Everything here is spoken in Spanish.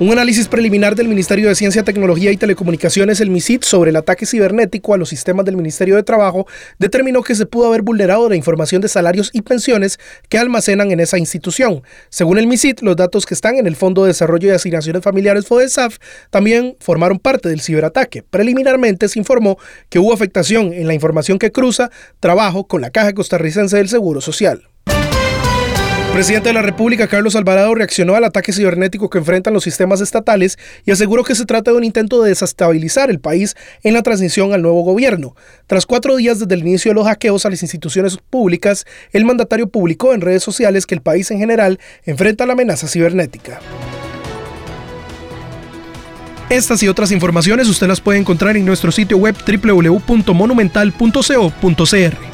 Un análisis preliminar del Ministerio de Ciencia, Tecnología y Telecomunicaciones, el MISIT, sobre el ataque cibernético a los sistemas del Ministerio de Trabajo determinó que se pudo haber vulnerado la información de salarios y pensiones que almacenan en esa institución. Según el MISIT, los datos que están en el Fondo de Desarrollo y Asignaciones Familiares FODESAF también formaron parte del ciberataque. Preliminarmente se informó que hubo afectación en la información que cruza trabajo con la Caja Costarricense del Seguro Social. Presidente de la República, Carlos Alvarado, reaccionó al ataque cibernético que enfrentan los sistemas estatales y aseguró que se trata de un intento de desestabilizar el país en la transición al nuevo gobierno. Tras cuatro días desde el inicio de los hackeos a las instituciones públicas, el mandatario publicó en redes sociales que el país en general enfrenta la amenaza cibernética. Estas y otras informaciones usted las puede encontrar en nuestro sitio web www.monumental.co.cr.